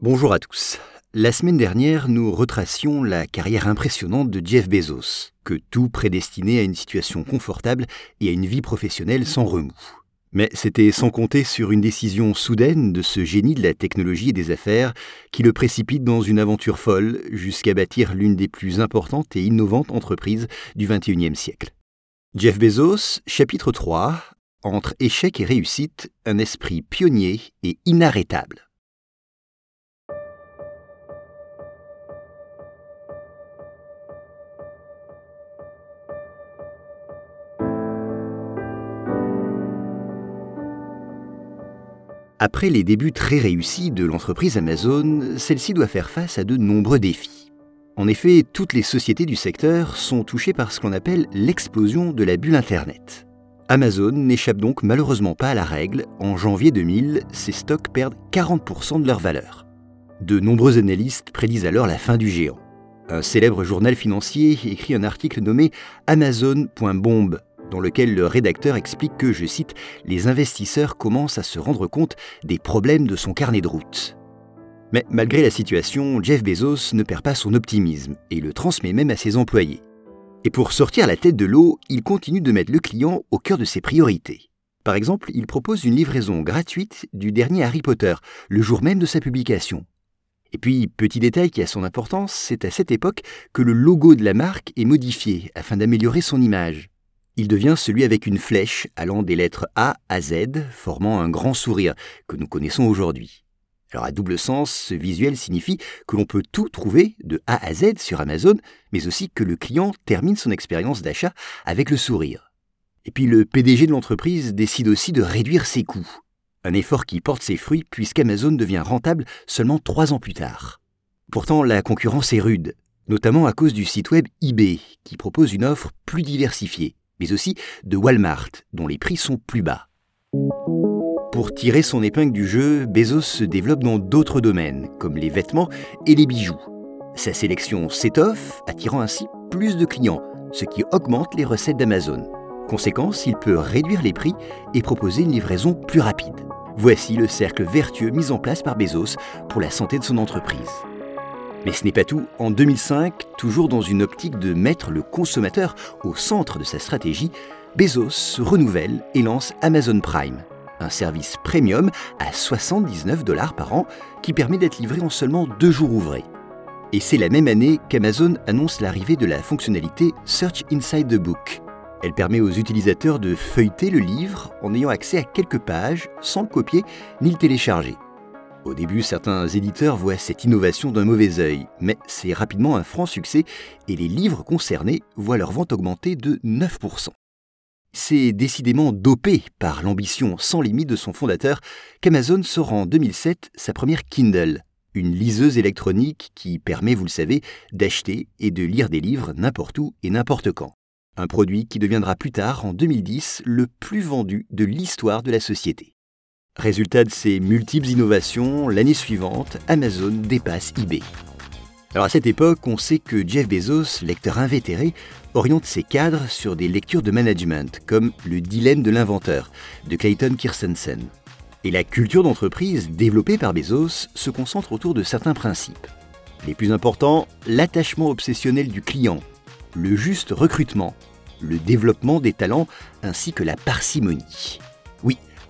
Bonjour à tous. La semaine dernière, nous retracions la carrière impressionnante de Jeff Bezos, que tout prédestinait à une situation confortable et à une vie professionnelle sans remous. Mais c'était sans compter sur une décision soudaine de ce génie de la technologie et des affaires qui le précipite dans une aventure folle jusqu'à bâtir l'une des plus importantes et innovantes entreprises du XXIe siècle. Jeff Bezos, chapitre 3, entre échec et réussite, un esprit pionnier et inarrêtable. Après les débuts très réussis de l'entreprise Amazon, celle-ci doit faire face à de nombreux défis. En effet, toutes les sociétés du secteur sont touchées par ce qu'on appelle l'explosion de la bulle Internet. Amazon n'échappe donc malheureusement pas à la règle. En janvier 2000, ses stocks perdent 40% de leur valeur. De nombreux analystes prédisent alors la fin du géant. Un célèbre journal financier écrit un article nommé Amazon.bombe dans lequel le rédacteur explique que, je cite, les investisseurs commencent à se rendre compte des problèmes de son carnet de route. Mais malgré la situation, Jeff Bezos ne perd pas son optimisme et le transmet même à ses employés. Et pour sortir la tête de l'eau, il continue de mettre le client au cœur de ses priorités. Par exemple, il propose une livraison gratuite du dernier Harry Potter, le jour même de sa publication. Et puis, petit détail qui a son importance, c'est à cette époque que le logo de la marque est modifié afin d'améliorer son image il devient celui avec une flèche allant des lettres A à Z, formant un grand sourire que nous connaissons aujourd'hui. Alors à double sens, ce visuel signifie que l'on peut tout trouver de A à Z sur Amazon, mais aussi que le client termine son expérience d'achat avec le sourire. Et puis le PDG de l'entreprise décide aussi de réduire ses coûts. Un effort qui porte ses fruits puisqu'Amazon devient rentable seulement trois ans plus tard. Pourtant, la concurrence est rude, notamment à cause du site web eBay, qui propose une offre plus diversifiée mais aussi de Walmart, dont les prix sont plus bas. Pour tirer son épingle du jeu, Bezos se développe dans d'autres domaines, comme les vêtements et les bijoux. Sa sélection s'étoffe, attirant ainsi plus de clients, ce qui augmente les recettes d'Amazon. Conséquence, il peut réduire les prix et proposer une livraison plus rapide. Voici le cercle vertueux mis en place par Bezos pour la santé de son entreprise. Mais ce n'est pas tout. En 2005, toujours dans une optique de mettre le consommateur au centre de sa stratégie, Bezos se renouvelle et lance Amazon Prime, un service premium à 79 dollars par an qui permet d'être livré en seulement deux jours ouvrés. Et c'est la même année qu'Amazon annonce l'arrivée de la fonctionnalité Search Inside the Book. Elle permet aux utilisateurs de feuilleter le livre en ayant accès à quelques pages sans le copier ni le télécharger. Au début, certains éditeurs voient cette innovation d'un mauvais œil, mais c'est rapidement un franc succès et les livres concernés voient leur vente augmenter de 9%. C'est décidément dopé par l'ambition sans limite de son fondateur qu'Amazon sort en 2007 sa première Kindle, une liseuse électronique qui permet, vous le savez, d'acheter et de lire des livres n'importe où et n'importe quand. Un produit qui deviendra plus tard, en 2010, le plus vendu de l'histoire de la société. Résultat de ces multiples innovations, l'année suivante, Amazon dépasse eBay. Alors à cette époque, on sait que Jeff Bezos, lecteur invétéré, oriente ses cadres sur des lectures de management, comme Le dilemme de l'inventeur de Clayton Kirstensen. Et la culture d'entreprise développée par Bezos se concentre autour de certains principes. Les plus importants, l'attachement obsessionnel du client, le juste recrutement, le développement des talents ainsi que la parcimonie.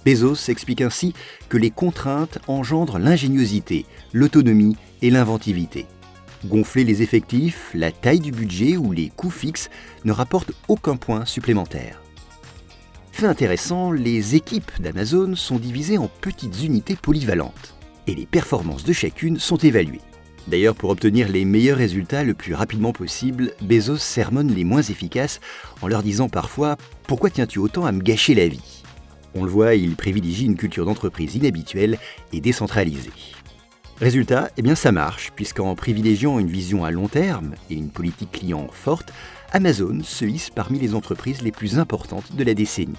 Bezos explique ainsi que les contraintes engendrent l'ingéniosité, l'autonomie et l'inventivité. Gonfler les effectifs, la taille du budget ou les coûts fixes ne rapportent aucun point supplémentaire. Fait intéressant, les équipes d'Amazon sont divisées en petites unités polyvalentes et les performances de chacune sont évaluées. D'ailleurs, pour obtenir les meilleurs résultats le plus rapidement possible, Bezos sermonne les moins efficaces en leur disant parfois Pourquoi tiens-tu autant à me gâcher la vie? On le voit, il privilégie une culture d'entreprise inhabituelle et décentralisée. Résultat, eh bien ça marche, puisqu'en privilégiant une vision à long terme et une politique client forte, Amazon se hisse parmi les entreprises les plus importantes de la décennie.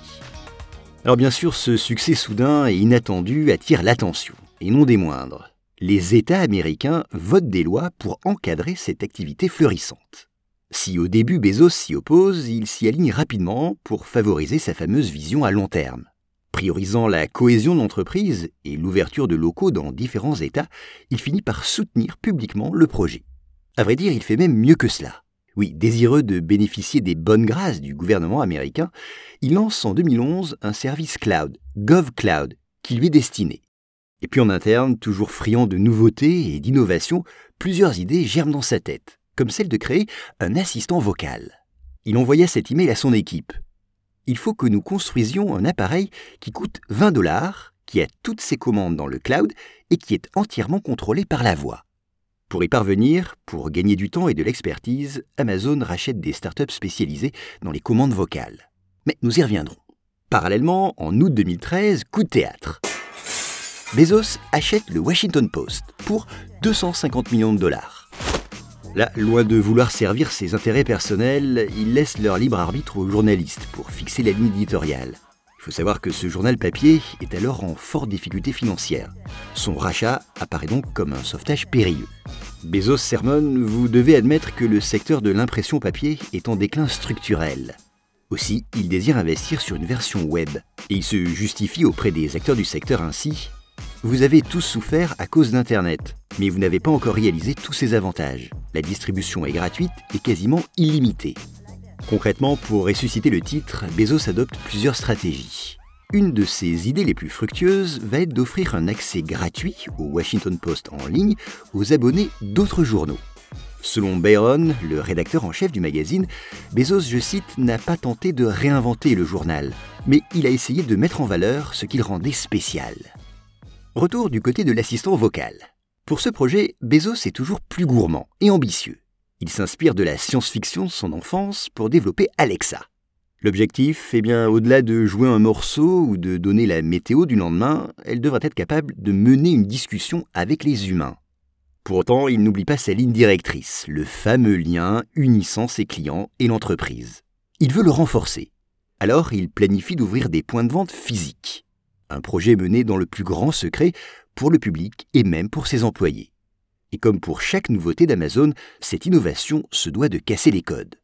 Alors bien sûr, ce succès soudain et inattendu attire l'attention, et non des moindres. Les États américains votent des lois pour encadrer cette activité fleurissante. Si au début Bezos s'y oppose, il s'y aligne rapidement pour favoriser sa fameuse vision à long terme. Priorisant la cohésion d'entreprise et l'ouverture de locaux dans différents États, il finit par soutenir publiquement le projet. À vrai dire, il fait même mieux que cela. Oui, désireux de bénéficier des bonnes grâces du gouvernement américain, il lance en 2011 un service cloud, GovCloud, qui lui est destiné. Et puis en interne, toujours friand de nouveautés et d'innovations, plusieurs idées germent dans sa tête, comme celle de créer un assistant vocal. Il envoya cet email à son équipe. Il faut que nous construisions un appareil qui coûte 20 dollars, qui a toutes ses commandes dans le cloud et qui est entièrement contrôlé par la voix. Pour y parvenir, pour gagner du temps et de l'expertise, Amazon rachète des startups spécialisées dans les commandes vocales. Mais nous y reviendrons. Parallèlement, en août 2013, coup de théâtre. Bezos achète le Washington Post pour 250 millions de dollars. Là, loin de vouloir servir ses intérêts personnels, il laisse leur libre arbitre aux journalistes pour fixer la ligne éditoriale. Il faut savoir que ce journal papier est alors en forte difficulté financière. Son rachat apparaît donc comme un sauvetage périlleux. Bezos sermonne, vous devez admettre que le secteur de l'impression papier est en déclin structurel. Aussi, il désire investir sur une version web. Et il se justifie auprès des acteurs du secteur ainsi vous avez tous souffert à cause d'Internet, mais vous n'avez pas encore réalisé tous ses avantages. La distribution est gratuite et quasiment illimitée. Concrètement, pour ressusciter le titre, Bezos adopte plusieurs stratégies. Une de ses idées les plus fructueuses va être d'offrir un accès gratuit au Washington Post en ligne aux abonnés d'autres journaux. Selon Byron, le rédacteur en chef du magazine, Bezos, je cite, n'a pas tenté de réinventer le journal, mais il a essayé de mettre en valeur ce qu'il rendait spécial. Retour du côté de l'assistant vocal. Pour ce projet, Bezos est toujours plus gourmand et ambitieux. Il s'inspire de la science-fiction de son enfance pour développer Alexa. L'objectif, eh bien, au-delà de jouer un morceau ou de donner la météo du lendemain, elle devrait être capable de mener une discussion avec les humains. Pour autant, il n'oublie pas sa ligne directrice, le fameux lien unissant ses clients et l'entreprise. Il veut le renforcer. Alors, il planifie d'ouvrir des points de vente physiques un projet mené dans le plus grand secret pour le public et même pour ses employés. Et comme pour chaque nouveauté d'Amazon, cette innovation se doit de casser les codes.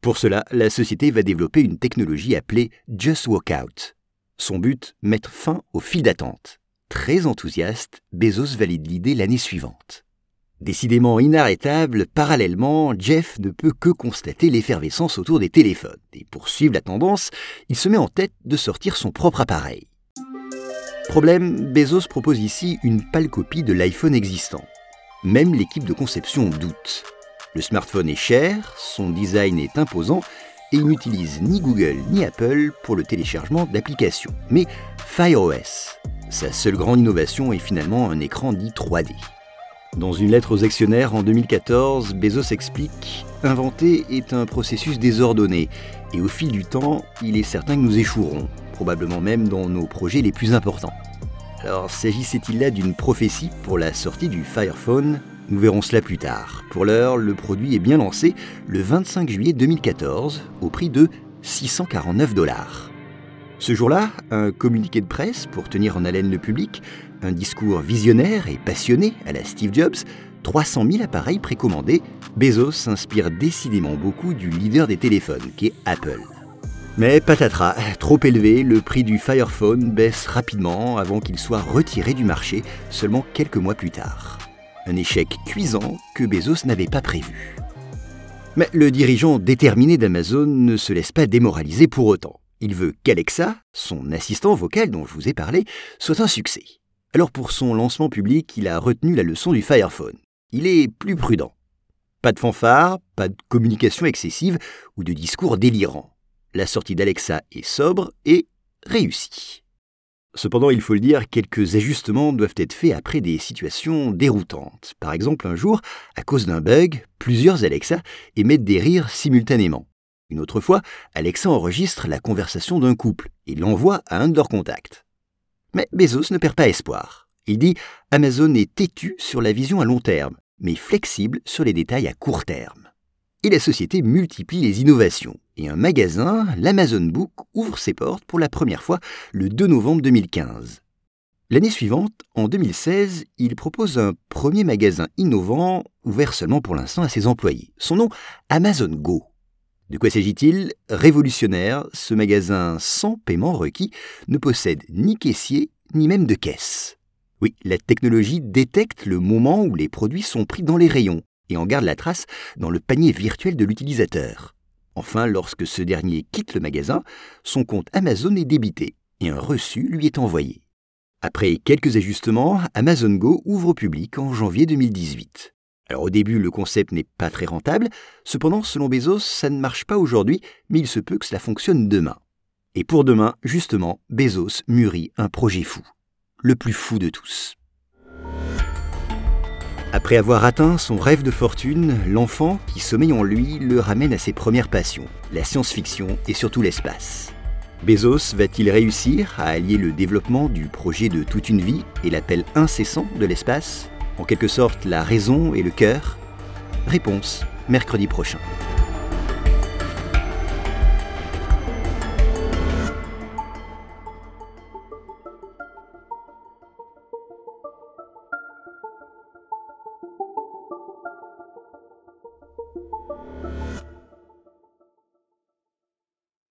Pour cela, la société va développer une technologie appelée Just Walk Out. Son but, mettre fin aux files d'attente. Très enthousiaste, Bezos valide l'idée l'année suivante. Décidément inarrêtable, parallèlement, Jeff ne peut que constater l'effervescence autour des téléphones. Et pour suivre la tendance, il se met en tête de sortir son propre appareil. Problème, Bezos propose ici une pâle copie de l'iPhone existant. Même l'équipe de conception doute. Le smartphone est cher, son design est imposant et il n'utilise ni Google ni Apple pour le téléchargement d'applications, mais Fire OS. Sa seule grande innovation est finalement un écran dit 3D. Dans une lettre aux actionnaires en 2014, Bezos explique Inventer est un processus désordonné, et au fil du temps, il est certain que nous échouerons probablement même dans nos projets les plus importants. Alors s'agissait-il là d'une prophétie pour la sortie du Fire Phone Nous verrons cela plus tard. Pour l'heure, le produit est bien lancé le 25 juillet 2014 au prix de 649 dollars. Ce jour-là, un communiqué de presse pour tenir en haleine le public, un discours visionnaire et passionné à la Steve Jobs, 300 000 appareils précommandés, Bezos s'inspire décidément beaucoup du leader des téléphones, qui est Apple. Mais patatras, trop élevé, le prix du Fire Phone baisse rapidement avant qu'il soit retiré du marché seulement quelques mois plus tard. Un échec cuisant que Bezos n'avait pas prévu. Mais le dirigeant déterminé d'Amazon ne se laisse pas démoraliser pour autant. Il veut qu'Alexa, son assistant vocal dont je vous ai parlé, soit un succès. Alors pour son lancement public, il a retenu la leçon du Fire Phone. Il est plus prudent. Pas de fanfare, pas de communication excessive ou de discours délirants la sortie d'Alexa est sobre et réussie. Cependant, il faut le dire, quelques ajustements doivent être faits après des situations déroutantes. Par exemple, un jour, à cause d'un bug, plusieurs Alexa émettent des rires simultanément. Une autre fois, Alexa enregistre la conversation d'un couple et l'envoie à un de leurs contacts. Mais Bezos ne perd pas espoir. Il dit Amazon est têtu sur la vision à long terme, mais flexible sur les détails à court terme et la société multiplie les innovations. Et un magasin, l'Amazon Book, ouvre ses portes pour la première fois le 2 novembre 2015. L'année suivante, en 2016, il propose un premier magasin innovant, ouvert seulement pour l'instant à ses employés. Son nom, Amazon Go. De quoi s'agit-il? Révolutionnaire, ce magasin sans paiement requis ne possède ni caissier ni même de caisse. Oui, la technologie détecte le moment où les produits sont pris dans les rayons et en garde la trace dans le panier virtuel de l'utilisateur. Enfin, lorsque ce dernier quitte le magasin, son compte Amazon est débité et un reçu lui est envoyé. Après quelques ajustements, Amazon Go ouvre au public en janvier 2018. Alors au début, le concept n'est pas très rentable, cependant, selon Bezos, ça ne marche pas aujourd'hui, mais il se peut que cela fonctionne demain. Et pour demain, justement, Bezos mûrit un projet fou. Le plus fou de tous. Après avoir atteint son rêve de fortune, l'enfant qui sommeille en lui le ramène à ses premières passions, la science-fiction et surtout l'espace. Bezos va-t-il réussir à allier le développement du projet de toute une vie et l'appel incessant de l'espace? En quelque sorte la raison et le cœur? Réponse mercredi prochain.